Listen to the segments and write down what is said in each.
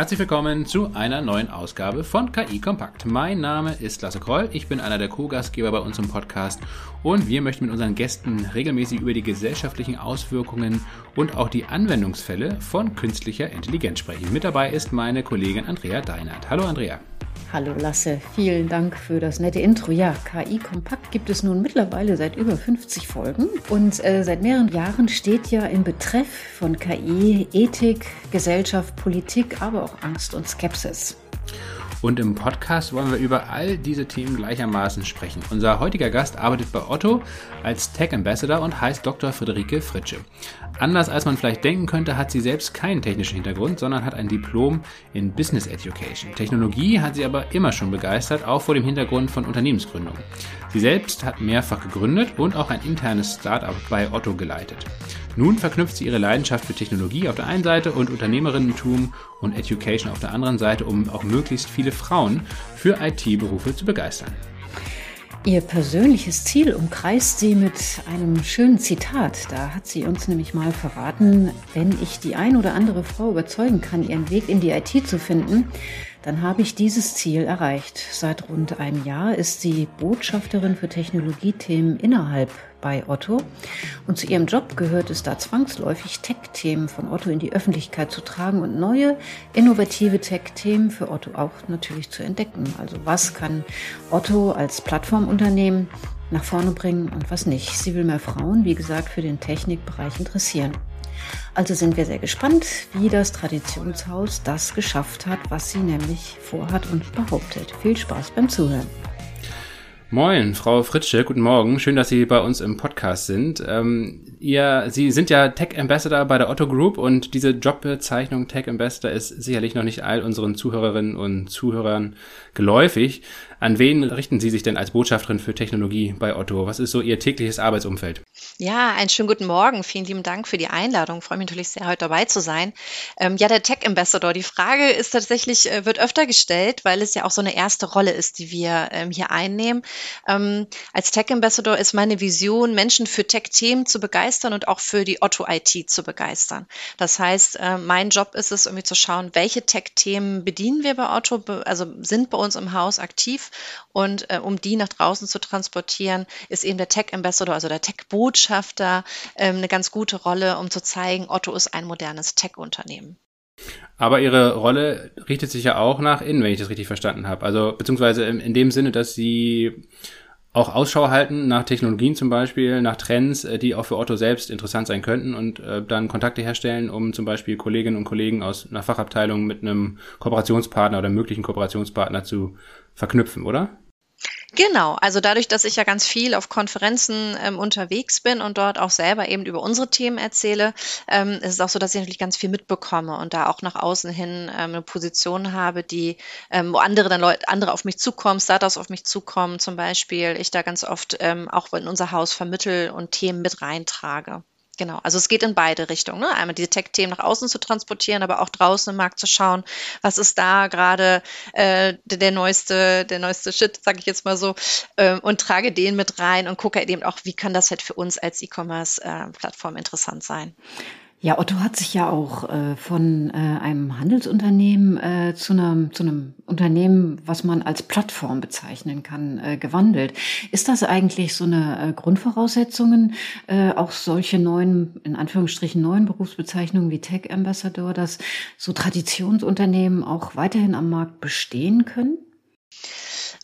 Herzlich willkommen zu einer neuen Ausgabe von KI Kompakt. Mein Name ist Lasse Kroll, ich bin einer der Co-Gastgeber bei uns im Podcast und wir möchten mit unseren Gästen regelmäßig über die gesellschaftlichen Auswirkungen und auch die Anwendungsfälle von künstlicher Intelligenz sprechen. Mit dabei ist meine Kollegin Andrea Deinert. Hallo Andrea. Hallo Lasse, vielen Dank für das nette Intro. Ja, KI Kompakt gibt es nun mittlerweile seit über 50 Folgen und äh, seit mehreren Jahren steht ja im Betreff von KI Ethik, Gesellschaft, Politik, aber auch Angst und Skepsis. Und im Podcast wollen wir über all diese Themen gleichermaßen sprechen. Unser heutiger Gast arbeitet bei Otto als Tech Ambassador und heißt Dr. Friederike Fritsche. Anders als man vielleicht denken könnte, hat sie selbst keinen technischen Hintergrund, sondern hat ein Diplom in Business Education. Technologie hat sie aber immer schon begeistert, auch vor dem Hintergrund von Unternehmensgründung. Sie selbst hat mehrfach gegründet und auch ein internes Startup bei Otto geleitet. Nun verknüpft sie ihre Leidenschaft für Technologie auf der einen Seite und Unternehmerinnentum und Education auf der anderen Seite, um auch möglichst viele Frauen für IT-Berufe zu begeistern. Ihr persönliches Ziel umkreist sie mit einem schönen Zitat. Da hat sie uns nämlich mal verraten, wenn ich die ein oder andere Frau überzeugen kann, ihren Weg in die IT zu finden, dann habe ich dieses Ziel erreicht. Seit rund einem Jahr ist sie Botschafterin für Technologiethemen innerhalb bei Otto. Und zu ihrem Job gehört es da zwangsläufig, Tech-Themen von Otto in die Öffentlichkeit zu tragen und neue, innovative Tech-Themen für Otto auch natürlich zu entdecken. Also was kann Otto als Plattformunternehmen nach vorne bringen und was nicht. Sie will mehr Frauen, wie gesagt, für den Technikbereich interessieren. Also sind wir sehr gespannt, wie das Traditionshaus das geschafft hat, was sie nämlich vorhat und behauptet. Viel Spaß beim Zuhören. Moin, Frau Fritsche, guten Morgen. Schön, dass Sie bei uns im Podcast sind. Ähm, ihr, Sie sind ja Tech Ambassador bei der Otto Group und diese Jobbezeichnung Tech Ambassador ist sicherlich noch nicht all unseren Zuhörerinnen und Zuhörern geläufig. An wen richten Sie sich denn als Botschafterin für Technologie bei Otto? Was ist so Ihr tägliches Arbeitsumfeld? Ja, einen schönen guten Morgen. Vielen lieben Dank für die Einladung. Ich freue mich natürlich sehr, heute dabei zu sein. Ähm, ja, der Tech Ambassador. Die Frage ist tatsächlich, äh, wird öfter gestellt, weil es ja auch so eine erste Rolle ist, die wir ähm, hier einnehmen. Ähm, als Tech Ambassador ist meine Vision, Menschen für Tech-Themen zu begeistern und auch für die Otto IT zu begeistern. Das heißt, äh, mein Job ist es, irgendwie zu schauen, welche Tech-Themen bedienen wir bei Otto, also sind bei uns im Haus aktiv und äh, um die nach draußen zu transportieren, ist eben der Tech Ambassador, also der Tech Botschafter, ähm, eine ganz gute Rolle, um zu zeigen, Otto ist ein modernes Tech-Unternehmen. Aber Ihre Rolle richtet sich ja auch nach innen, wenn ich das richtig verstanden habe. Also beziehungsweise in, in dem Sinne, dass Sie auch Ausschau halten nach Technologien zum Beispiel, nach Trends, äh, die auch für Otto selbst interessant sein könnten und äh, dann Kontakte herstellen, um zum Beispiel Kolleginnen und Kollegen aus einer Fachabteilung mit einem Kooperationspartner oder möglichen Kooperationspartner zu verknüpfen, oder? Genau, also dadurch, dass ich ja ganz viel auf Konferenzen ähm, unterwegs bin und dort auch selber eben über unsere Themen erzähle, ähm, ist es auch so, dass ich natürlich ganz viel mitbekomme und da auch nach außen hin ähm, eine Position habe, die, ähm, wo andere dann Leute, andere auf mich zukommen, Startups auf mich zukommen, zum Beispiel, ich da ganz oft ähm, auch in unser Haus vermittel und Themen mit reintrage. Genau, also es geht in beide Richtungen. Ne? Einmal diese Tech-Themen nach außen zu transportieren, aber auch draußen im Markt zu schauen, was ist da gerade äh, der, der, neueste, der neueste Shit, sage ich jetzt mal so, äh, und trage den mit rein und gucke eben auch, wie kann das halt für uns als E-Commerce-Plattform äh, interessant sein. Ja, Otto hat sich ja auch äh, von äh, einem Handelsunternehmen äh, zu, einem, zu einem Unternehmen, was man als Plattform bezeichnen kann, äh, gewandelt. Ist das eigentlich so eine äh, Grundvoraussetzungen, äh, auch solche neuen, in Anführungsstrichen neuen Berufsbezeichnungen wie Tech Ambassador, dass so Traditionsunternehmen auch weiterhin am Markt bestehen können?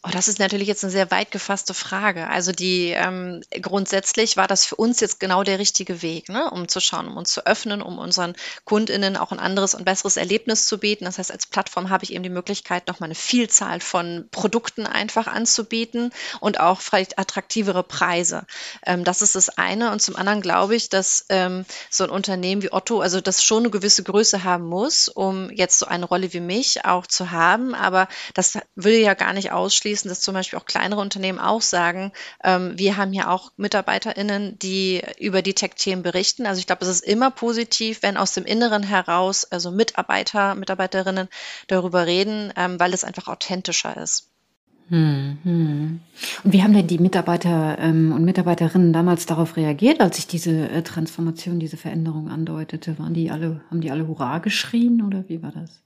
Oh, das ist natürlich jetzt eine sehr weit gefasste Frage. Also die ähm, grundsätzlich war das für uns jetzt genau der richtige Weg, ne? um zu schauen, um uns zu öffnen, um unseren KundInnen auch ein anderes und besseres Erlebnis zu bieten. Das heißt, als Plattform habe ich eben die Möglichkeit, nochmal eine Vielzahl von Produkten einfach anzubieten und auch vielleicht attraktivere Preise. Ähm, das ist das eine. Und zum anderen glaube ich, dass ähm, so ein Unternehmen wie Otto, also das schon eine gewisse Größe haben muss, um jetzt so eine Rolle wie mich auch zu haben. Aber das will ja gar nicht ausschließen, ausschließen, dass zum Beispiel auch kleinere Unternehmen auch sagen, ähm, wir haben hier auch MitarbeiterInnen, die über die Tech-Themen berichten. Also ich glaube, es ist immer positiv, wenn aus dem Inneren heraus also Mitarbeiter, Mitarbeiterinnen darüber reden, ähm, weil es einfach authentischer ist. Hm, hm. Und wie haben denn die Mitarbeiter ähm, und Mitarbeiterinnen damals darauf reagiert, als sich diese äh, Transformation, diese Veränderung andeutete? Waren die alle, haben die alle Hurra geschrien oder wie war das?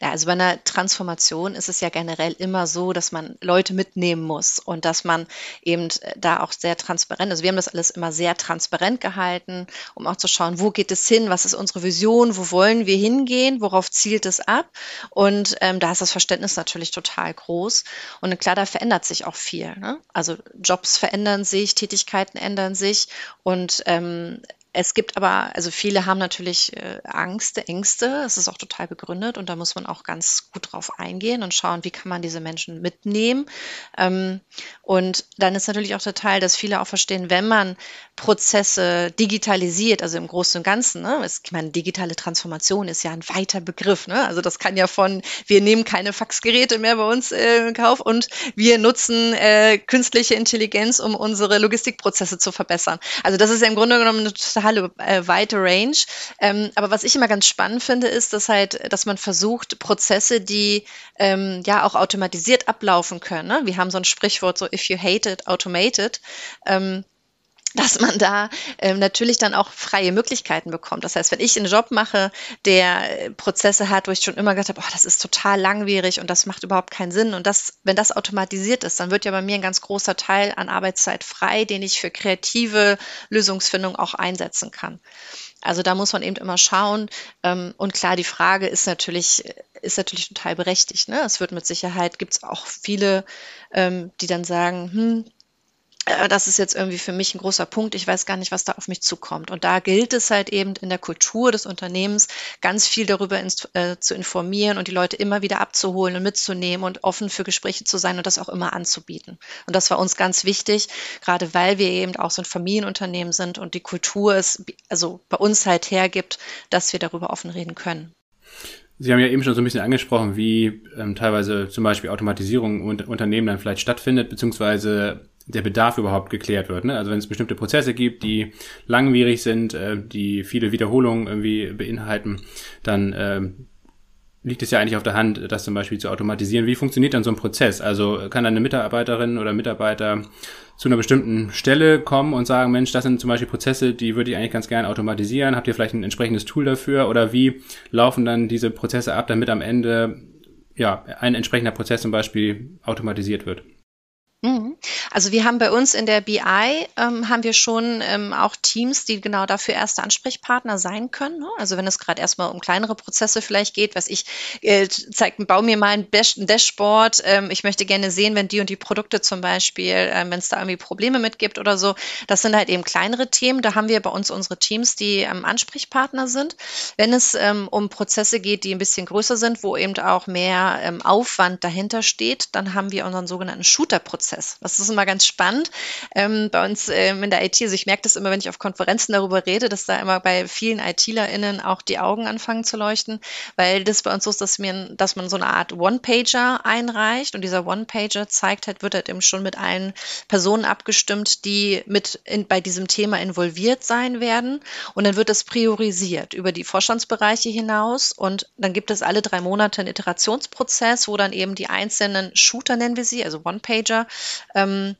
Ja, also bei einer Transformation ist es ja generell immer so, dass man Leute mitnehmen muss und dass man eben äh, da auch sehr transparent, also wir haben das alles immer sehr transparent gehalten, um auch zu schauen, wo geht es hin, was ist unsere Vision, wo wollen wir hingehen, worauf zielt es ab und ähm, da ist das Verständnis natürlich total groß und klar, da verändert sich auch viel. Ne? Also Jobs verändern sich, Tätigkeiten ändern sich und ähm, es gibt aber, also viele haben natürlich äh, Angst, Ängste. Es ist auch total begründet und da muss man auch ganz gut drauf eingehen und schauen, wie kann man diese Menschen mitnehmen. Ähm, und dann ist natürlich auch der Teil, dass viele auch verstehen, wenn man Prozesse digitalisiert, also im Großen und Ganzen, ne, ich meine, digitale Transformation ist ja ein weiter Begriff. Ne? Also das kann ja von, wir nehmen keine Faxgeräte mehr bei uns äh, in Kauf und wir nutzen äh, künstliche Intelligenz, um unsere Logistikprozesse zu verbessern. Also das ist ja im Grunde genommen eine total totale äh, weite Range. Ähm, aber was ich immer ganz spannend finde, ist, dass halt, dass man versucht, Prozesse, die ähm, ja auch automatisiert ablaufen können. Ne? Wir haben so ein Sprichwort, so if you hate it, automate it. Ähm, dass man da ähm, natürlich dann auch freie Möglichkeiten bekommt. Das heißt, wenn ich einen Job mache, der äh, Prozesse hat, wo ich schon immer gedacht habe, oh, das ist total langwierig und das macht überhaupt keinen Sinn und das, wenn das automatisiert ist, dann wird ja bei mir ein ganz großer Teil an Arbeitszeit frei, den ich für kreative Lösungsfindung auch einsetzen kann. Also da muss man eben immer schauen. Ähm, und klar, die Frage ist natürlich, ist natürlich total berechtigt. Ne? Es wird mit Sicherheit, gibt es auch viele, ähm, die dann sagen, hm, äh, das ist jetzt irgendwie für mich ein großer Punkt. Ich weiß gar nicht, was da auf mich zukommt. Und da gilt es halt eben in der Kultur des Unternehmens ganz viel darüber ins, äh, zu informieren und die Leute immer wieder abzuholen und mitzunehmen und offen für Gespräche zu sein und das auch immer anzubieten. Und das war uns ganz wichtig, gerade weil wir eben auch so ein Familienunternehmen sind und die Kultur es also bei uns halt hergibt, dass wir darüber offen reden können. Sie haben ja eben schon so ein bisschen angesprochen, wie ähm, teilweise zum Beispiel Automatisierung und Unternehmen dann vielleicht stattfindet, beziehungsweise der Bedarf überhaupt geklärt wird. Ne? Also wenn es bestimmte Prozesse gibt, die langwierig sind, äh, die viele Wiederholungen irgendwie beinhalten, dann äh, liegt es ja eigentlich auf der Hand, das zum Beispiel zu automatisieren. Wie funktioniert dann so ein Prozess? Also kann eine Mitarbeiterin oder Mitarbeiter zu einer bestimmten Stelle kommen und sagen, Mensch, das sind zum Beispiel Prozesse, die würde ich eigentlich ganz gerne automatisieren. Habt ihr vielleicht ein entsprechendes Tool dafür? Oder wie laufen dann diese Prozesse ab, damit am Ende ja ein entsprechender Prozess zum Beispiel automatisiert wird? Also wir haben bei uns in der BI ähm, haben wir schon ähm, auch Teams, die genau dafür erste Ansprechpartner sein können. Ne? Also wenn es gerade erstmal um kleinere Prozesse vielleicht geht, was ich äh, zeig, bau mir mal ein, ein Dashboard. Ähm, ich möchte gerne sehen, wenn die und die Produkte zum Beispiel, ähm, wenn es da irgendwie Probleme mit gibt oder so. Das sind halt eben kleinere Themen. Da haben wir bei uns unsere Teams, die ähm, Ansprechpartner sind. Wenn es ähm, um Prozesse geht, die ein bisschen größer sind, wo eben auch mehr ähm, Aufwand dahinter steht, dann haben wir unseren sogenannten Shooter-Prozess. Prozess. Das ist immer ganz spannend ähm, bei uns ähm, in der IT. Also ich merke das immer, wenn ich auf Konferenzen darüber rede, dass da immer bei vielen ITlerInnen auch die Augen anfangen zu leuchten, weil das bei uns so ist, dass, mir, dass man so eine Art One-Pager einreicht und dieser One-Pager zeigt halt, wird halt eben schon mit allen Personen abgestimmt, die mit in, bei diesem Thema involviert sein werden und dann wird das priorisiert über die Vorstandsbereiche hinaus und dann gibt es alle drei Monate einen Iterationsprozess, wo dann eben die einzelnen Shooter nennen wir sie, also One-Pager, ähm, um,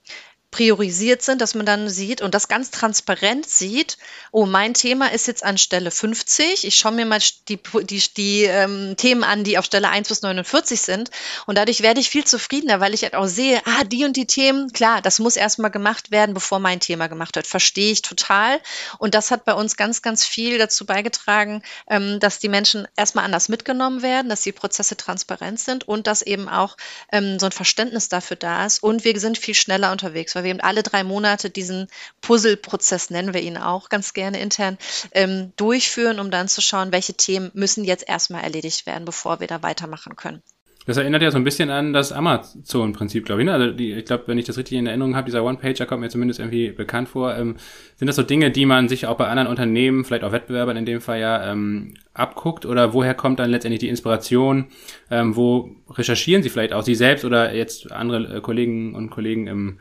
priorisiert sind, dass man dann sieht und das ganz transparent sieht, oh, mein Thema ist jetzt an Stelle 50. Ich schaue mir mal die, die, die ähm, Themen an, die auf Stelle 1 bis 49 sind. Und dadurch werde ich viel zufriedener, weil ich halt auch sehe, ah, die und die Themen, klar, das muss erstmal gemacht werden, bevor mein Thema gemacht wird. Verstehe ich total. Und das hat bei uns ganz, ganz viel dazu beigetragen, ähm, dass die Menschen erstmal anders mitgenommen werden, dass die Prozesse transparent sind und dass eben auch ähm, so ein Verständnis dafür da ist. Und wir sind viel schneller unterwegs weil wir eben alle drei Monate diesen Puzzle-Prozess, nennen wir ihn auch ganz gerne intern, ähm, durchführen, um dann zu schauen, welche Themen müssen jetzt erstmal erledigt werden, bevor wir da weitermachen können. Das erinnert ja so ein bisschen an das Amazon-Prinzip, glaube ich. Ne? Also die, ich glaube, wenn ich das richtig in Erinnerung habe, dieser One-Pager kommt mir zumindest irgendwie bekannt vor. Ähm, sind das so Dinge, die man sich auch bei anderen Unternehmen, vielleicht auch Wettbewerbern in dem Fall ja, ähm, abguckt? Oder woher kommt dann letztendlich die Inspiration? Ähm, wo recherchieren Sie vielleicht auch Sie selbst oder jetzt andere äh, Kollegen und Kollegen im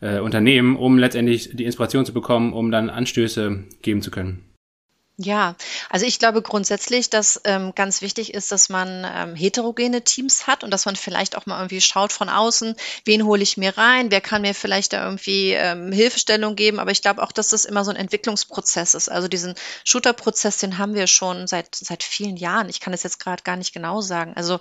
äh, Unternehmen, um letztendlich die Inspiration zu bekommen, um dann Anstöße geben zu können. Ja, also ich glaube grundsätzlich, dass ähm, ganz wichtig ist, dass man ähm, heterogene Teams hat und dass man vielleicht auch mal irgendwie schaut von außen, wen hole ich mir rein, wer kann mir vielleicht da irgendwie ähm, Hilfestellung geben. Aber ich glaube auch, dass das immer so ein Entwicklungsprozess ist. Also diesen Shooter-Prozess, den haben wir schon seit, seit vielen Jahren. Ich kann es jetzt gerade gar nicht genau sagen. Also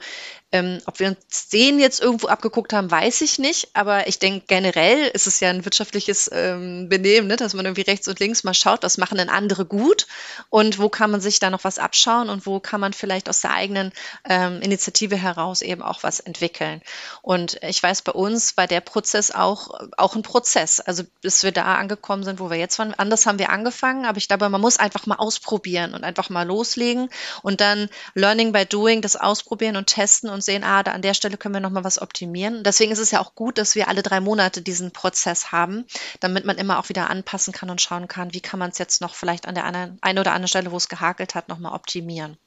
ähm, ob wir uns den jetzt irgendwo abgeguckt haben, weiß ich nicht. Aber ich denke, generell ist es ja ein wirtschaftliches ähm, Benehmen, ne? dass man irgendwie rechts und links mal schaut, was machen denn andere gut und wo kann man sich da noch was abschauen und wo kann man vielleicht aus der eigenen ähm, Initiative heraus eben auch was entwickeln. Und ich weiß, bei uns war der Prozess auch, auch ein Prozess. Also bis wir da angekommen sind, wo wir jetzt waren. Anders haben wir angefangen, aber ich glaube, man muss einfach mal ausprobieren und einfach mal loslegen und dann Learning by Doing, das ausprobieren und testen und sehen, ah, da an der Stelle können wir nochmal was optimieren. deswegen ist es ja auch gut, dass wir alle drei Monate diesen Prozess haben, damit man immer auch wieder anpassen kann und schauen kann, wie kann man es jetzt noch vielleicht an der einen, einen oder anderen Stelle, wo es gehakelt hat, nochmal optimieren.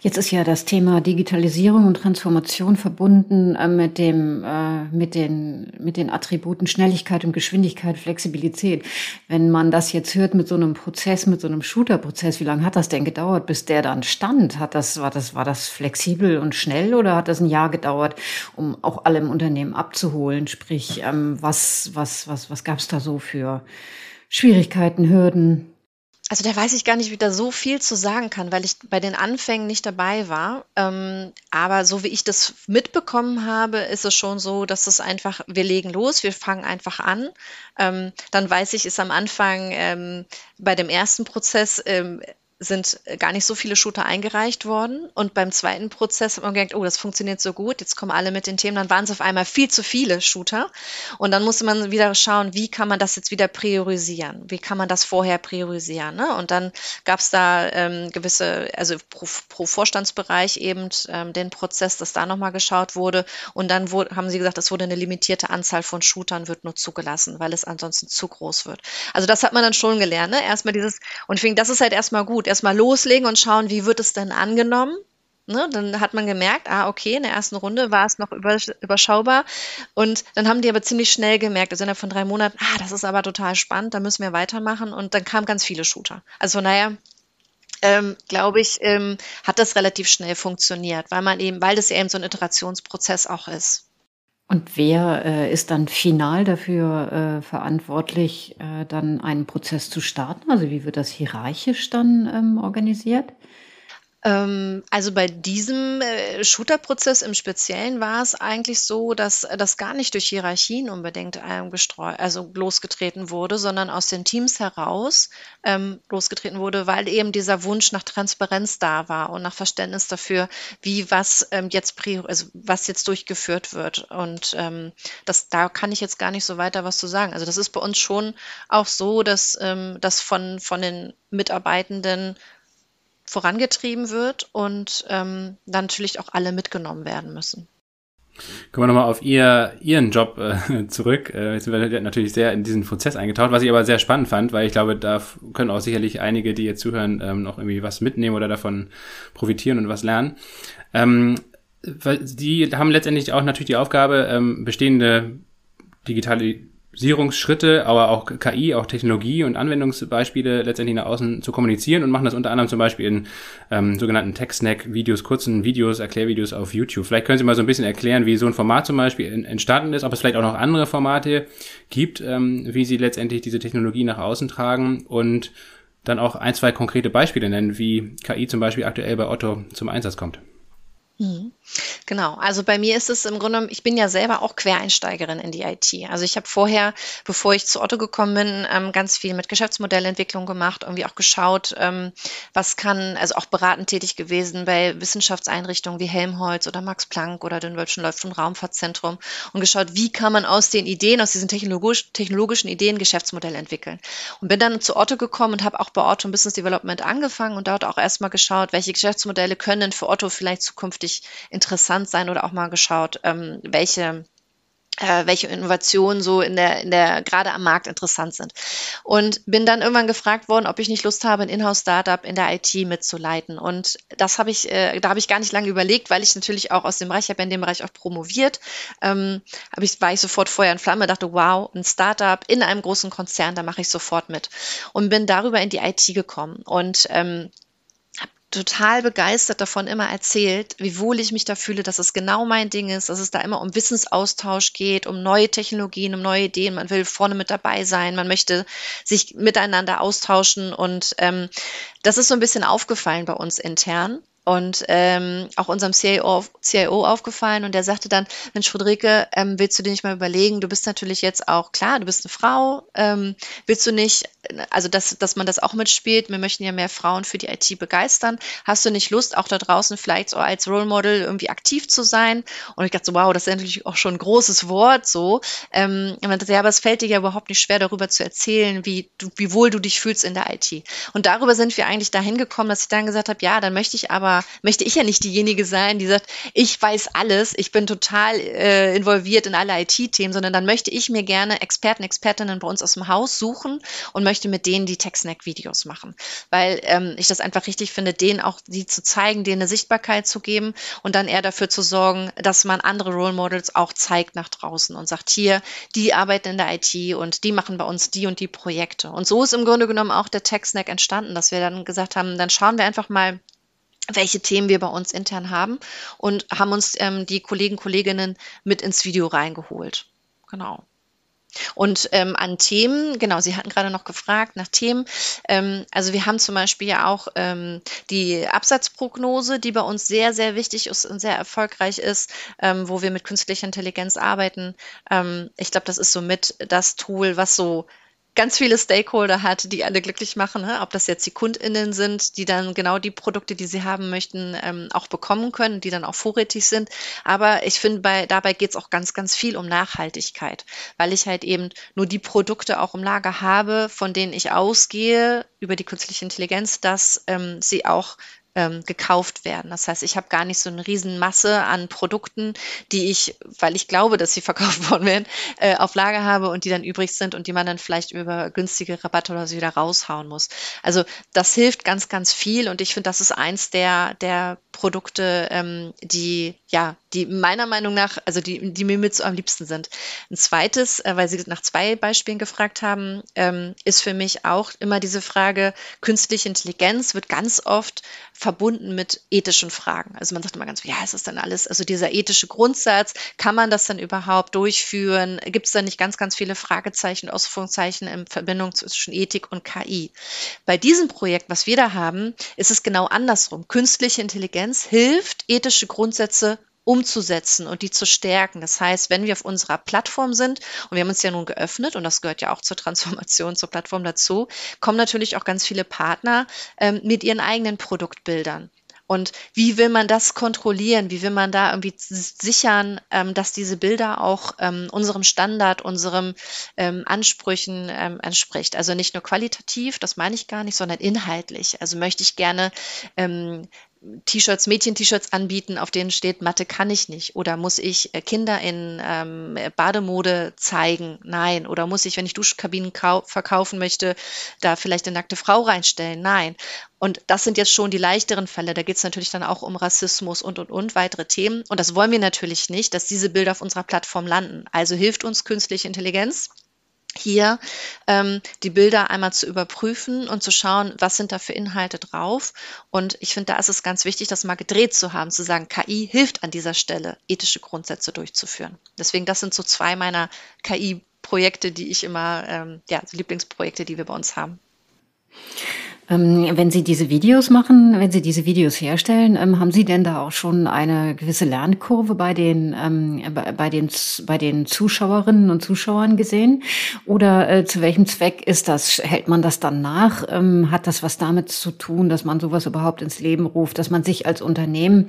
Jetzt ist ja das Thema Digitalisierung und Transformation verbunden äh, mit dem, äh, mit den, mit den Attributen Schnelligkeit und Geschwindigkeit, Flexibilität. Wenn man das jetzt hört mit so einem Prozess, mit so einem Shooter-Prozess, wie lange hat das denn gedauert, bis der dann stand? Hat das, war das, war das flexibel und schnell oder hat das ein Jahr gedauert, um auch alle im Unternehmen abzuholen? Sprich, ähm, was, was, was, was gab es da so für Schwierigkeiten, Hürden? Also da weiß ich gar nicht, wie da so viel zu sagen kann, weil ich bei den Anfängen nicht dabei war. Ähm, aber so wie ich das mitbekommen habe, ist es schon so, dass es einfach, wir legen los, wir fangen einfach an. Ähm, dann weiß ich, ist am Anfang ähm, bei dem ersten Prozess ähm, sind gar nicht so viele Shooter eingereicht worden. Und beim zweiten Prozess hat man gedacht, oh, das funktioniert so gut, jetzt kommen alle mit den Themen. Dann waren es auf einmal viel zu viele Shooter. Und dann musste man wieder schauen, wie kann man das jetzt wieder priorisieren? Wie kann man das vorher priorisieren? Ne? Und dann gab es da ähm, gewisse, also pro, pro Vorstandsbereich eben ähm, den Prozess, dass da nochmal geschaut wurde. Und dann wurde, haben sie gesagt, es wurde eine limitierte Anzahl von Shootern wird nur zugelassen, weil es ansonsten zu groß wird. Also das hat man dann schon gelernt. Ne? Erstmal dieses, und ich finde, das ist halt erstmal gut erstmal loslegen und schauen, wie wird es denn angenommen. Ne, dann hat man gemerkt, ah, okay, in der ersten Runde war es noch überschaubar. Und dann haben die aber ziemlich schnell gemerkt, also innerhalb von drei Monaten, ah, das ist aber total spannend, da müssen wir weitermachen. Und dann kamen ganz viele Shooter. Also daher, ähm, glaube ich, ähm, hat das relativ schnell funktioniert, weil man eben, weil das eben so ein Iterationsprozess auch ist. Und wer äh, ist dann final dafür äh, verantwortlich, äh, dann einen Prozess zu starten? Also wie wird das hierarchisch dann ähm, organisiert? Ähm, also bei diesem äh, Shooter-Prozess im Speziellen war es eigentlich so, dass das gar nicht durch Hierarchien unbedingt ähm, gestreu also losgetreten wurde, sondern aus den Teams heraus ähm, losgetreten wurde, weil eben dieser Wunsch nach Transparenz da war und nach Verständnis dafür, wie was ähm, jetzt also was jetzt durchgeführt wird. Und ähm, das, da kann ich jetzt gar nicht so weiter was zu sagen. Also das ist bei uns schon auch so, dass ähm, das von, von den Mitarbeitenden vorangetrieben wird und ähm, dann natürlich auch alle mitgenommen werden müssen. Kommen wir nochmal auf ihr, Ihren Job äh, zurück. Äh, jetzt sind wir natürlich sehr in diesen Prozess eingetaucht, was ich aber sehr spannend fand, weil ich glaube, da können auch sicherlich einige, die jetzt zuhören, ähm, noch irgendwie was mitnehmen oder davon profitieren und was lernen. Ähm, die haben letztendlich auch natürlich die Aufgabe, ähm, bestehende digitale Digitalisierungsschritte, aber auch KI, auch Technologie und Anwendungsbeispiele letztendlich nach außen zu kommunizieren und machen das unter anderem zum Beispiel in ähm, sogenannten Tech-Snack-Videos, kurzen Videos, Erklärvideos auf YouTube. Vielleicht können Sie mal so ein bisschen erklären, wie so ein Format zum Beispiel entstanden ist, ob es vielleicht auch noch andere Formate gibt, ähm, wie Sie letztendlich diese Technologie nach außen tragen und dann auch ein, zwei konkrete Beispiele nennen, wie KI zum Beispiel aktuell bei Otto zum Einsatz kommt. Mhm. Genau, also bei mir ist es im Grunde, ich bin ja selber auch Quereinsteigerin in die IT. Also ich habe vorher, bevor ich zu Otto gekommen bin, ähm, ganz viel mit Geschäftsmodellentwicklung gemacht, irgendwie auch geschaut, ähm, was kann, also auch beratend tätig gewesen bei Wissenschaftseinrichtungen wie Helmholtz oder Max Planck oder den Deutschen Luft- und Raumfahrtzentrum und geschaut, wie kann man aus den Ideen, aus diesen technologisch, technologischen Ideen Geschäftsmodelle entwickeln. Und bin dann zu Otto gekommen und habe auch bei Otto Business Development angefangen und dort auch erstmal geschaut, welche Geschäftsmodelle können für Otto vielleicht zukünftig interessant sein oder auch mal geschaut, ähm, welche äh, welche Innovationen so in der, in der, gerade am Markt interessant sind. Und bin dann irgendwann gefragt worden, ob ich nicht Lust habe, ein Inhouse-Startup in der IT mitzuleiten. Und das habe ich, äh, da habe ich gar nicht lange überlegt, weil ich natürlich auch aus dem Bereich, ich habe in dem Bereich auch promoviert, ähm, habe ich, war ich sofort Feuer und Flamme, dachte, wow, ein Startup in einem großen Konzern, da mache ich sofort mit. Und bin darüber in die IT gekommen. Und ähm, total begeistert davon immer erzählt, wie wohl ich mich da fühle, dass es genau mein Ding ist, dass es da immer um Wissensaustausch geht, um neue Technologien, um neue Ideen. Man will vorne mit dabei sein, man möchte sich miteinander austauschen und ähm, das ist so ein bisschen aufgefallen bei uns intern und ähm, auch unserem CIO, CIO aufgefallen und der sagte dann, Mensch, Friederike, ähm, willst du dir nicht mal überlegen, du bist natürlich jetzt auch, klar, du bist eine Frau, ähm, willst du nicht, also dass, dass man das auch mitspielt, wir möchten ja mehr Frauen für die IT begeistern, hast du nicht Lust, auch da draußen vielleicht so als Role Model irgendwie aktiv zu sein? Und ich dachte so, wow, das ist natürlich auch schon ein großes Wort so. Ähm, ja, aber es fällt dir ja überhaupt nicht schwer, darüber zu erzählen, wie, du, wie wohl du dich fühlst in der IT. Und darüber sind wir eigentlich dahin gekommen, dass ich dann gesagt habe, ja, dann möchte ich aber aber möchte ich ja nicht diejenige sein, die sagt, ich weiß alles, ich bin total äh, involviert in alle IT-Themen, sondern dann möchte ich mir gerne Experten, Expertinnen bei uns aus dem Haus suchen und möchte mit denen die TechSnack-Videos machen, weil ähm, ich das einfach richtig finde, denen auch die zu zeigen, denen eine Sichtbarkeit zu geben und dann eher dafür zu sorgen, dass man andere Role Models auch zeigt nach draußen und sagt, hier, die arbeiten in der IT und die machen bei uns die und die Projekte. Und so ist im Grunde genommen auch der TechSnack entstanden, dass wir dann gesagt haben, dann schauen wir einfach mal, welche Themen wir bei uns intern haben und haben uns ähm, die Kollegen, Kolleginnen mit ins Video reingeholt. Genau. Und ähm, an Themen, genau, Sie hatten gerade noch gefragt nach Themen. Ähm, also wir haben zum Beispiel ja auch ähm, die Absatzprognose, die bei uns sehr, sehr wichtig ist und sehr erfolgreich ist, ähm, wo wir mit künstlicher Intelligenz arbeiten. Ähm, ich glaube, das ist somit das Tool, was so ganz viele Stakeholder hat, die alle glücklich machen, ne? ob das jetzt die KundInnen sind, die dann genau die Produkte, die sie haben möchten, ähm, auch bekommen können, die dann auch vorrätig sind. Aber ich finde, bei, dabei geht es auch ganz, ganz viel um Nachhaltigkeit, weil ich halt eben nur die Produkte auch im Lager habe, von denen ich ausgehe über die künstliche Intelligenz, dass ähm, sie auch ähm, gekauft werden. Das heißt, ich habe gar nicht so eine Riesenmasse an Produkten, die ich, weil ich glaube, dass sie verkauft worden werden, äh, auf Lager habe und die dann übrig sind und die man dann vielleicht über günstige Rabatte oder so wieder raushauen muss. Also das hilft ganz, ganz viel und ich finde, das ist eins der, der Produkte, ähm, die ja, die meiner Meinung nach, also die, die mir mit so am liebsten sind. Ein zweites, äh, weil Sie nach zwei Beispielen gefragt haben, ähm, ist für mich auch immer diese Frage, künstliche Intelligenz wird ganz oft verbunden mit ethischen Fragen. Also man sagt immer ganz, ja, ist das dann alles, also dieser ethische Grundsatz, kann man das dann überhaupt durchführen? Gibt es da nicht ganz, ganz viele Fragezeichen, Ausführungszeichen in Verbindung zwischen Ethik und KI? Bei diesem Projekt, was wir da haben, ist es genau andersrum. Künstliche Intelligenz hilft, ethische Grundsätze umzusetzen und die zu stärken. Das heißt, wenn wir auf unserer Plattform sind, und wir haben uns ja nun geöffnet, und das gehört ja auch zur Transformation zur Plattform dazu, kommen natürlich auch ganz viele Partner ähm, mit ihren eigenen Produktbildern. Und wie will man das kontrollieren? Wie will man da irgendwie sichern, ähm, dass diese Bilder auch ähm, unserem Standard, unserem ähm, Ansprüchen ähm, entspricht? Also nicht nur qualitativ, das meine ich gar nicht, sondern inhaltlich. Also möchte ich gerne ähm, T-Shirts, Mädchen-T-Shirts anbieten, auf denen steht, Mathe kann ich nicht? Oder muss ich äh, Kinder in ähm, Bademode zeigen? Nein. Oder muss ich, wenn ich Duschkabinen verkaufen möchte, da vielleicht eine nackte Frau reinstellen? Nein. Und das sind jetzt schon die leichteren Fälle. Da geht es natürlich dann auch um Rassismus und, und, und weitere Themen. Und das wollen wir natürlich nicht, dass diese Bilder auf unserer Plattform landen. Also hilft uns künstliche Intelligenz hier ähm, die Bilder einmal zu überprüfen und zu schauen, was sind da für Inhalte drauf. Und ich finde, da ist es ganz wichtig, das mal gedreht zu haben, zu sagen, KI hilft an dieser Stelle, ethische Grundsätze durchzuführen. Deswegen, das sind so zwei meiner KI-Projekte, die ich immer, ähm, ja, Lieblingsprojekte, die wir bei uns haben. Ähm, wenn Sie diese Videos machen, wenn Sie diese Videos herstellen, ähm, haben Sie denn da auch schon eine gewisse Lernkurve bei den, ähm, bei den, bei den Zuschauerinnen und Zuschauern gesehen? Oder äh, zu welchem Zweck ist das? Hält man das dann nach? Hat das was damit zu tun, dass man sowas überhaupt ins Leben ruft, dass man sich als Unternehmen,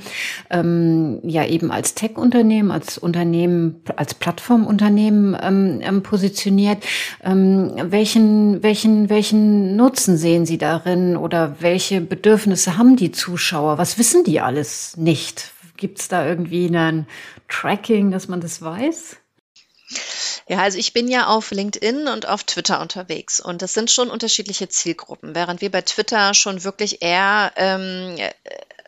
ja eben als Tech-Unternehmen, als Unternehmen, als Plattformunternehmen positioniert? welchen, welchen, welchen Nutzen sehen Sie darin? Darin oder welche Bedürfnisse haben die Zuschauer? Was wissen die alles nicht? Gibt es da irgendwie ein Tracking, dass man das weiß? Ja, also ich bin ja auf LinkedIn und auf Twitter unterwegs und das sind schon unterschiedliche Zielgruppen. Während wir bei Twitter schon wirklich eher ähm,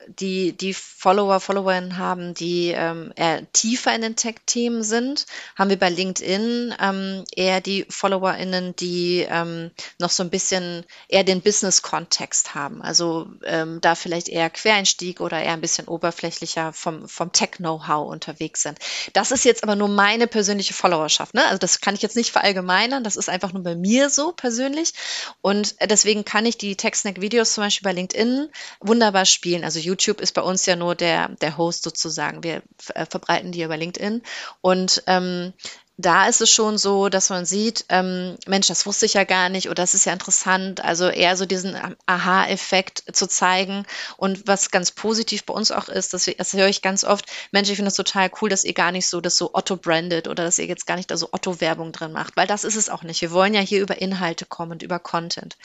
die, die Follower, Followerinnen haben, die ähm, eher tiefer in den Tech-Themen sind, haben wir bei LinkedIn ähm, eher die FollowerInnen, die ähm, noch so ein bisschen eher den Business-Kontext haben. Also ähm, da vielleicht eher Quereinstieg oder eher ein bisschen oberflächlicher vom, vom Tech-Know-how unterwegs sind. Das ist jetzt aber nur meine persönliche Followerschaft. Ne? Also das kann ich jetzt nicht verallgemeinern, das ist einfach nur bei mir so persönlich. Und deswegen kann ich die Tech-Snack-Videos zum Beispiel bei LinkedIn wunderbar spielen. Also YouTube ist bei uns ja nur der, der Host sozusagen. Wir äh, verbreiten die über LinkedIn. Und ähm, da ist es schon so, dass man sieht, ähm, Mensch, das wusste ich ja gar nicht oder das ist ja interessant. Also eher so diesen Aha-Effekt zu zeigen. Und was ganz positiv bei uns auch ist, dass wir, das höre ich ganz oft, Mensch, ich finde das total cool, dass ihr gar nicht so das so Otto-brandet oder dass ihr jetzt gar nicht da so Otto-Werbung drin macht, weil das ist es auch nicht. Wir wollen ja hier über Inhalte kommen und über Content.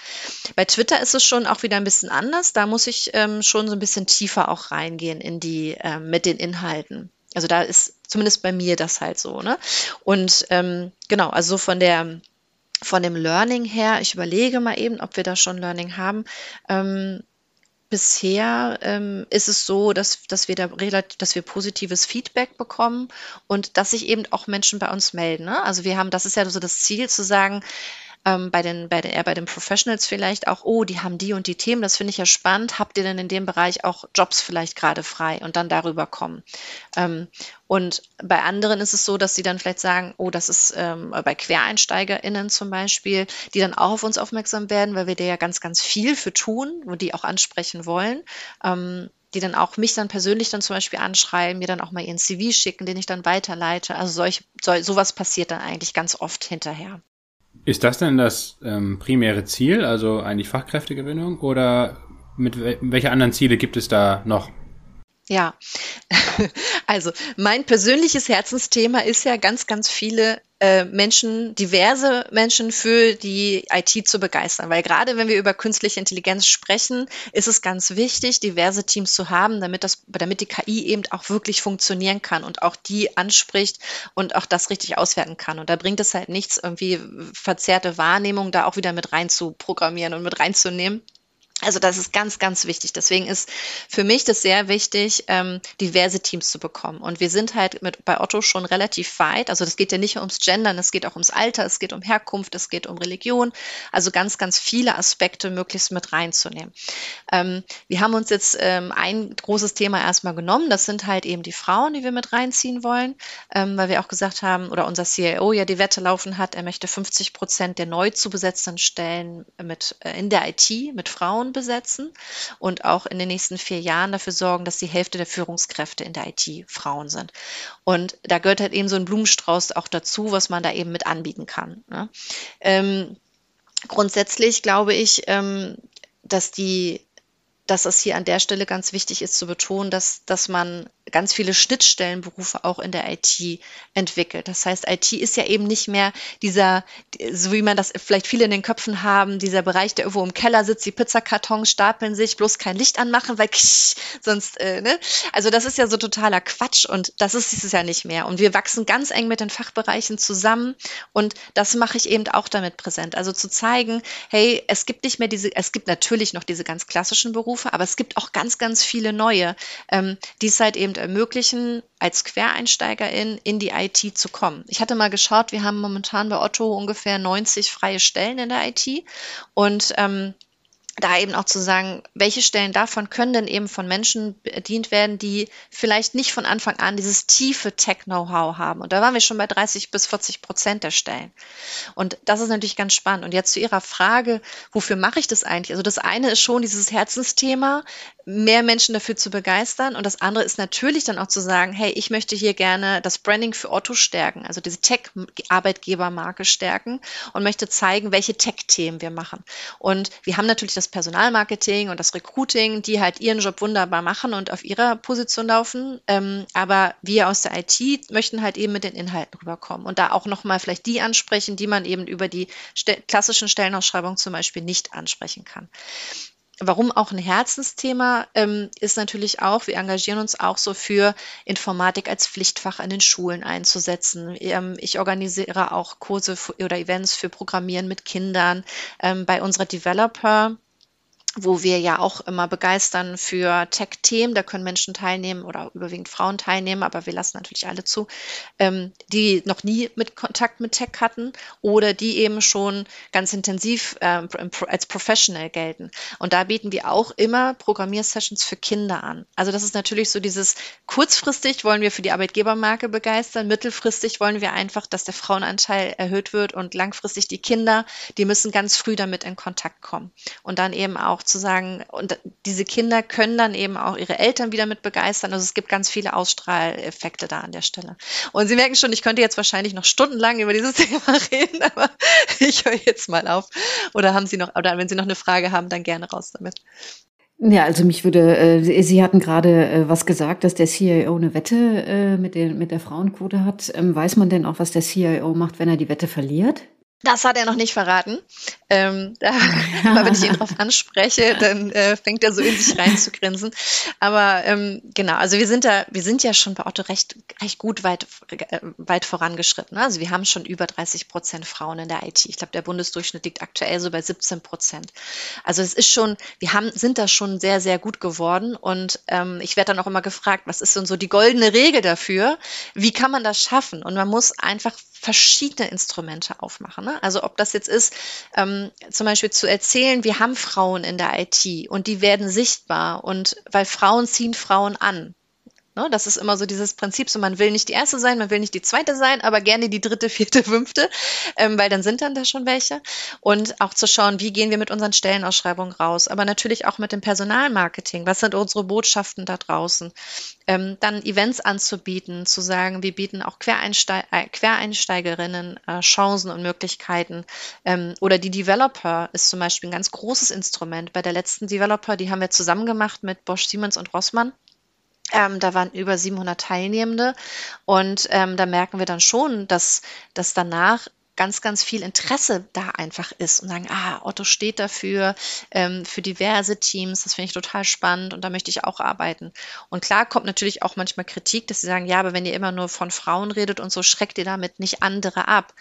Bei Twitter ist es schon auch wieder ein bisschen anders. Da muss ich ähm, schon so ein bisschen tiefer auch reingehen in die, ähm, mit den Inhalten. Also da ist zumindest bei mir das halt so, ne? Und ähm, genau, also so von der von dem Learning her, ich überlege mal eben, ob wir da schon Learning haben. Ähm, bisher ähm, ist es so, dass, dass wir da relativ, dass wir positives Feedback bekommen und dass sich eben auch Menschen bei uns melden. Ne? Also wir haben, das ist ja so das Ziel zu sagen, ähm, bei den, bei den, eher bei den Professionals vielleicht auch, oh, die haben die und die Themen, das finde ich ja spannend. Habt ihr denn in dem Bereich auch Jobs vielleicht gerade frei und dann darüber kommen? Ähm, und bei anderen ist es so, dass sie dann vielleicht sagen, oh, das ist ähm, bei QuereinsteigerInnen zum Beispiel, die dann auch auf uns aufmerksam werden, weil wir da ja ganz, ganz viel für tun und die auch ansprechen wollen. Ähm, die dann auch mich dann persönlich dann zum Beispiel anschreiben, mir dann auch mal ihren CV schicken, den ich dann weiterleite. Also solch, so, sowas passiert dann eigentlich ganz oft hinterher. Ist das denn das ähm, primäre Ziel, also eigentlich Fachkräftegewinnung, oder mit welche anderen Ziele gibt es da noch? Ja, also mein persönliches Herzensthema ist ja ganz, ganz viele äh, Menschen, diverse Menschen für die IT zu begeistern. Weil gerade wenn wir über künstliche Intelligenz sprechen, ist es ganz wichtig, diverse Teams zu haben, damit das, damit die KI eben auch wirklich funktionieren kann und auch die anspricht und auch das richtig auswerten kann. Und da bringt es halt nichts, irgendwie verzerrte Wahrnehmung da auch wieder mit rein zu programmieren und mit reinzunehmen. Also das ist ganz, ganz wichtig. Deswegen ist für mich das sehr wichtig, ähm, diverse Teams zu bekommen. Und wir sind halt mit, bei Otto schon relativ weit. Also das geht ja nicht nur ums Gendern, es geht auch ums Alter, es geht um Herkunft, es geht um Religion. Also ganz, ganz viele Aspekte möglichst mit reinzunehmen. Ähm, wir haben uns jetzt ähm, ein großes Thema erstmal genommen. Das sind halt eben die Frauen, die wir mit reinziehen wollen, ähm, weil wir auch gesagt haben, oder unser CIO ja die Wette laufen hat, er möchte 50 Prozent der neu zu besetzenden Stellen mit, äh, in der IT mit Frauen Frauen besetzen und auch in den nächsten vier Jahren dafür sorgen, dass die Hälfte der Führungskräfte in der IT Frauen sind. Und da gehört halt eben so ein Blumenstrauß auch dazu, was man da eben mit anbieten kann. Ne? Ähm, grundsätzlich glaube ich, ähm, dass die dass es hier an der Stelle ganz wichtig ist zu betonen, dass, dass man ganz viele Schnittstellenberufe auch in der IT entwickelt. Das heißt, IT ist ja eben nicht mehr dieser, so wie man das vielleicht viele in den Köpfen haben, dieser Bereich, der irgendwo im Keller sitzt, die Pizzakartons stapeln sich, bloß kein Licht anmachen, weil ksch, sonst, äh, ne? Also das ist ja so totaler Quatsch und das ist es ja nicht mehr. Und wir wachsen ganz eng mit den Fachbereichen zusammen und das mache ich eben auch damit präsent. Also zu zeigen, hey, es gibt nicht mehr diese, es gibt natürlich noch diese ganz klassischen Berufe, aber es gibt auch ganz, ganz viele neue, ähm, die es halt eben ermöglichen, als Quereinsteigerin in die IT zu kommen. Ich hatte mal geschaut, wir haben momentan bei Otto ungefähr 90 freie Stellen in der IT und ähm, da eben auch zu sagen, welche Stellen davon können denn eben von Menschen bedient werden, die vielleicht nicht von Anfang an dieses tiefe Tech-Know-how haben. Und da waren wir schon bei 30 bis 40 Prozent der Stellen. Und das ist natürlich ganz spannend. Und jetzt zu Ihrer Frage, wofür mache ich das eigentlich? Also das eine ist schon dieses Herzensthema, mehr Menschen dafür zu begeistern. Und das andere ist natürlich dann auch zu sagen, hey, ich möchte hier gerne das Branding für Otto stärken, also diese Tech-Arbeitgebermarke stärken und möchte zeigen, welche Tech-Themen wir machen. Und wir haben natürlich das Personalmarketing und das Recruiting, die halt ihren Job wunderbar machen und auf ihrer Position laufen. Ähm, aber wir aus der IT möchten halt eben mit den Inhalten rüberkommen und da auch nochmal vielleicht die ansprechen, die man eben über die klassischen Stellenausschreibungen zum Beispiel nicht ansprechen kann. Warum auch ein Herzensthema ähm, ist natürlich auch, wir engagieren uns auch so für Informatik als Pflichtfach an den Schulen einzusetzen. Ähm, ich organisiere auch Kurse oder Events für Programmieren mit Kindern. Ähm, bei unserer Developer wo wir ja auch immer begeistern für Tech-Themen. Da können Menschen teilnehmen oder überwiegend Frauen teilnehmen, aber wir lassen natürlich alle zu, ähm, die noch nie mit Kontakt mit Tech hatten oder die eben schon ganz intensiv ähm, als Professional gelten. Und da bieten wir auch immer Programmiersessions für Kinder an. Also das ist natürlich so dieses kurzfristig wollen wir für die Arbeitgebermarke begeistern, mittelfristig wollen wir einfach, dass der Frauenanteil erhöht wird und langfristig die Kinder, die müssen ganz früh damit in Kontakt kommen und dann eben auch zu sagen, und diese Kinder können dann eben auch ihre Eltern wieder mit begeistern. Also es gibt ganz viele Ausstrahleffekte da an der Stelle. Und Sie merken schon, ich könnte jetzt wahrscheinlich noch stundenlang über dieses Thema reden, aber ich höre jetzt mal auf. Oder haben Sie noch, oder wenn Sie noch eine Frage haben, dann gerne raus damit. Ja, also mich würde, äh, Sie hatten gerade äh, was gesagt, dass der CIO eine Wette äh, mit, den, mit der Frauenquote hat. Ähm, weiß man denn auch, was der CIO macht, wenn er die Wette verliert? Das hat er noch nicht verraten. Ähm, da, aber wenn ich ihn darauf anspreche, dann äh, fängt er so in sich rein zu grinsen. Aber ähm, genau, also wir sind da, wir sind ja schon bei Otto recht, recht gut weit, äh, weit vorangeschritten. Ne? Also wir haben schon über 30 Prozent Frauen in der IT. Ich glaube, der Bundesdurchschnitt liegt aktuell so bei 17 Prozent. Also es ist schon, wir haben, sind da schon sehr, sehr gut geworden. Und ähm, ich werde dann auch immer gefragt, was ist denn so die goldene Regel dafür? Wie kann man das schaffen? Und man muss einfach verschiedene Instrumente aufmachen. Ne? Also ob das jetzt ist, ähm, zum Beispiel zu erzählen, wir haben Frauen in der IT und die werden sichtbar und weil Frauen ziehen Frauen an. Ne? Das ist immer so dieses Prinzip, so man will nicht die erste sein, man will nicht die zweite sein, aber gerne die dritte, vierte, fünfte, ähm, weil dann sind dann da schon welche. Und auch zu schauen, wie gehen wir mit unseren Stellenausschreibungen raus, aber natürlich auch mit dem Personalmarketing. Was sind unsere Botschaften da draußen? Ähm, dann Events anzubieten, zu sagen, wir bieten auch Quereinsteig äh, Quereinsteigerinnen äh, Chancen und Möglichkeiten. Ähm, oder die Developer ist zum Beispiel ein ganz großes Instrument. Bei der letzten Developer, die haben wir zusammen gemacht mit Bosch, Siemens und Rossmann. Ähm, da waren über 700 Teilnehmende und ähm, da merken wir dann schon, dass, dass danach ganz, ganz viel Interesse da einfach ist und sagen, ah, Otto steht dafür, ähm, für diverse Teams, das finde ich total spannend und da möchte ich auch arbeiten. Und klar kommt natürlich auch manchmal Kritik, dass sie sagen, ja, aber wenn ihr immer nur von Frauen redet und so, schreckt ihr damit nicht andere ab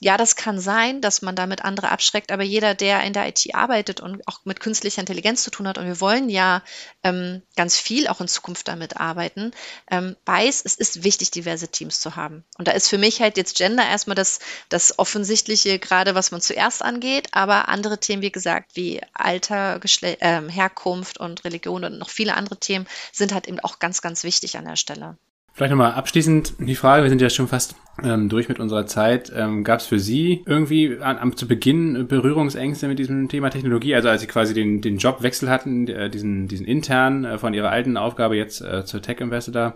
ja, das kann sein, dass man damit andere abschreckt, aber jeder, der in der IT arbeitet und auch mit künstlicher Intelligenz zu tun hat, und wir wollen ja ähm, ganz viel auch in Zukunft damit arbeiten, ähm, weiß, es ist wichtig, diverse Teams zu haben. Und da ist für mich halt jetzt Gender erstmal das, das Offensichtliche, gerade was man zuerst angeht, aber andere Themen, wie gesagt, wie Alter, Geschle äh, Herkunft und Religion und noch viele andere Themen sind halt eben auch ganz, ganz wichtig an der Stelle. Vielleicht nochmal abschließend die Frage, wir sind ja schon fast ähm, durch mit unserer Zeit. Ähm, Gab es für Sie irgendwie an, am, zu Beginn Berührungsängste mit diesem Thema Technologie? Also als Sie quasi den, den Jobwechsel hatten, diesen, diesen intern äh, von Ihrer alten Aufgabe jetzt äh, zur Tech Ambassador,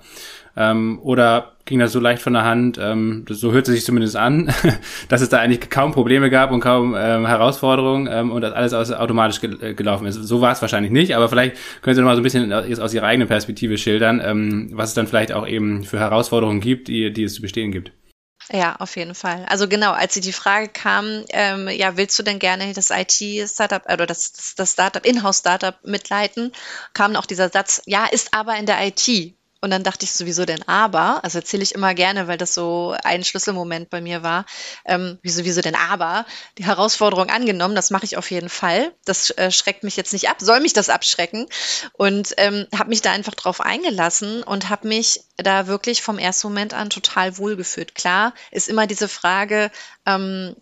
ähm, oder ging das so leicht von der Hand, ähm, das, so hört es sich zumindest an, dass es da eigentlich kaum Probleme gab und kaum ähm, Herausforderungen ähm, und das alles aus, automatisch gel äh, gelaufen ist. So war es wahrscheinlich nicht, aber vielleicht können Sie noch mal so ein bisschen jetzt aus Ihrer eigenen Perspektive schildern, ähm, was es dann vielleicht auch eben für Herausforderungen gibt, die, die es zu bestehen gibt. Ja, auf jeden Fall. Also genau, als sie die Frage kam, ähm, ja, willst du denn gerne das IT-Startup oder das, das, das Startup, Inhouse-Startup mitleiten, kam auch dieser Satz, ja, ist aber in der IT. Und dann dachte ich sowieso denn aber, also erzähle ich immer gerne, weil das so ein Schlüsselmoment bei mir war. Ähm, wieso, wieso denn aber? Die Herausforderung angenommen, das mache ich auf jeden Fall. Das äh, schreckt mich jetzt nicht ab, soll mich das abschrecken. Und ähm, habe mich da einfach drauf eingelassen und habe mich da wirklich vom ersten Moment an total wohlgefühlt. Klar ist immer diese Frage, ähm,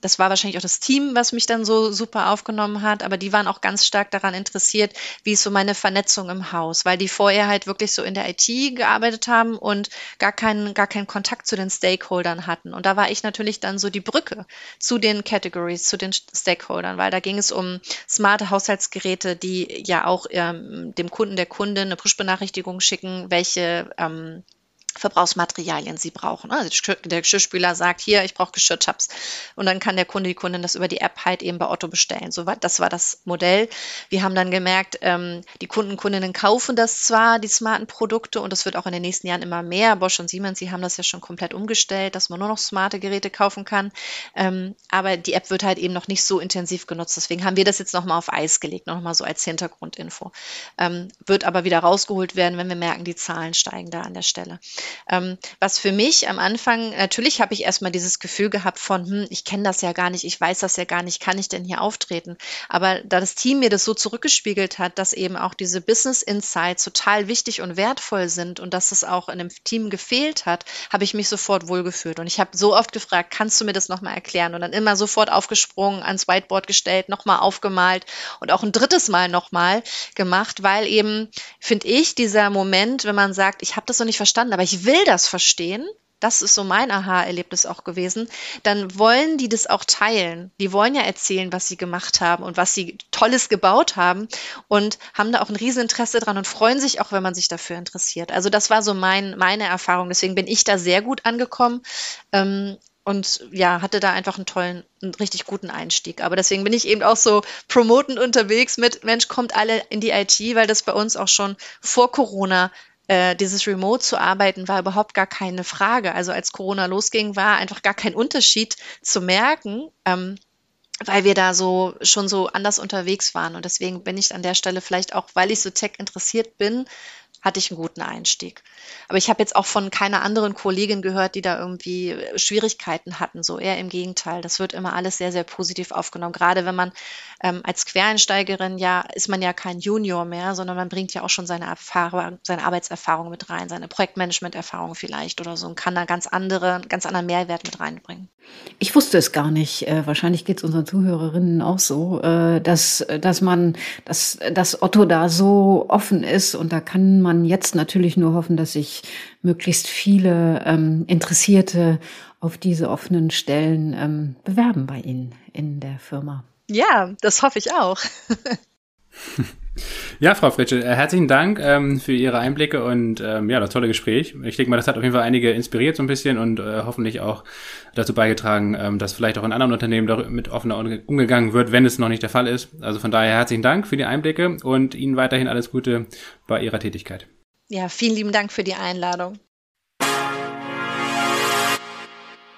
das war wahrscheinlich auch das Team, was mich dann so super aufgenommen hat, aber die waren auch ganz stark daran interessiert, wie ist so meine Vernetzung im Haus, weil die vorher halt wirklich so in der IT gearbeitet haben und gar keinen, gar keinen Kontakt zu den Stakeholdern hatten. Und da war ich natürlich dann so die Brücke zu den Categories, zu den Stakeholdern, weil da ging es um smarte Haushaltsgeräte, die ja auch ähm, dem Kunden, der Kundin eine Push-Benachrichtigung schicken, welche ähm, Verbrauchsmaterialien sie brauchen. Also der Geschirrspüler sagt, hier, ich brauche Geschirrtabs. Und dann kann der Kunde, die Kundin das über die App halt eben bei Otto bestellen. So, das war das Modell. Wir haben dann gemerkt, ähm, die Kunden, Kundinnen kaufen das zwar, die smarten Produkte, und das wird auch in den nächsten Jahren immer mehr. Bosch und Siemens, sie haben das ja schon komplett umgestellt, dass man nur noch smarte Geräte kaufen kann. Ähm, aber die App wird halt eben noch nicht so intensiv genutzt. Deswegen haben wir das jetzt nochmal auf Eis gelegt, nochmal so als Hintergrundinfo. Ähm, wird aber wieder rausgeholt werden, wenn wir merken, die Zahlen steigen da an der Stelle. Ähm, was für mich am Anfang, natürlich habe ich erstmal dieses Gefühl gehabt von, hm, ich kenne das ja gar nicht, ich weiß das ja gar nicht, kann ich denn hier auftreten? Aber da das Team mir das so zurückgespiegelt hat, dass eben auch diese Business Insights total wichtig und wertvoll sind und dass es auch in dem Team gefehlt hat, habe ich mich sofort wohlgefühlt. Und ich habe so oft gefragt, kannst du mir das nochmal erklären? Und dann immer sofort aufgesprungen, ans Whiteboard gestellt, nochmal aufgemalt und auch ein drittes Mal nochmal gemacht, weil eben, finde ich, dieser Moment, wenn man sagt, ich habe das noch nicht verstanden, aber ich will das verstehen, das ist so mein Aha-Erlebnis auch gewesen, dann wollen die das auch teilen. Die wollen ja erzählen, was sie gemacht haben und was sie Tolles gebaut haben und haben da auch ein Rieseninteresse dran und freuen sich auch, wenn man sich dafür interessiert. Also das war so mein, meine Erfahrung. Deswegen bin ich da sehr gut angekommen. Ähm, und ja, hatte da einfach einen tollen, einen richtig guten Einstieg. Aber deswegen bin ich eben auch so promotend unterwegs mit, Mensch, kommt alle in die IT, weil das bei uns auch schon vor Corona äh, dieses Remote zu arbeiten war überhaupt gar keine Frage. Also als Corona losging, war einfach gar kein Unterschied zu merken, ähm, weil wir da so schon so anders unterwegs waren. Und deswegen bin ich an der Stelle vielleicht auch, weil ich so tech interessiert bin, hatte ich einen guten Einstieg. Aber ich habe jetzt auch von keiner anderen Kollegin gehört, die da irgendwie Schwierigkeiten hatten. So eher im Gegenteil. Das wird immer alles sehr, sehr positiv aufgenommen. Gerade wenn man ähm, als Quereinsteigerin ja, ist man ja kein Junior mehr, sondern man bringt ja auch schon seine Erfahrung, seine Arbeitserfahrung mit rein, seine Projektmanagement-Erfahrung vielleicht oder so und kann da ganz andere, ganz anderen Mehrwert mit reinbringen. Ich wusste es gar nicht. Äh, wahrscheinlich geht es unseren Zuhörerinnen auch so, äh, dass, dass man, dass, dass Otto da so offen ist und da kann man jetzt natürlich nur hoffen, dass sich möglichst viele ähm, Interessierte auf diese offenen Stellen ähm, bewerben bei Ihnen in der Firma. Ja, das hoffe ich auch. Ja, Frau Fritsche, äh, herzlichen Dank ähm, für Ihre Einblicke und ähm, ja, das tolle Gespräch. Ich denke mal, das hat auf jeden Fall einige inspiriert so ein bisschen und äh, hoffentlich auch dazu beigetragen, ähm, dass vielleicht auch in anderen Unternehmen mit offener umgegangen wird, wenn es noch nicht der Fall ist. Also von daher herzlichen Dank für die Einblicke und Ihnen weiterhin alles Gute bei Ihrer Tätigkeit. Ja, vielen lieben Dank für die Einladung.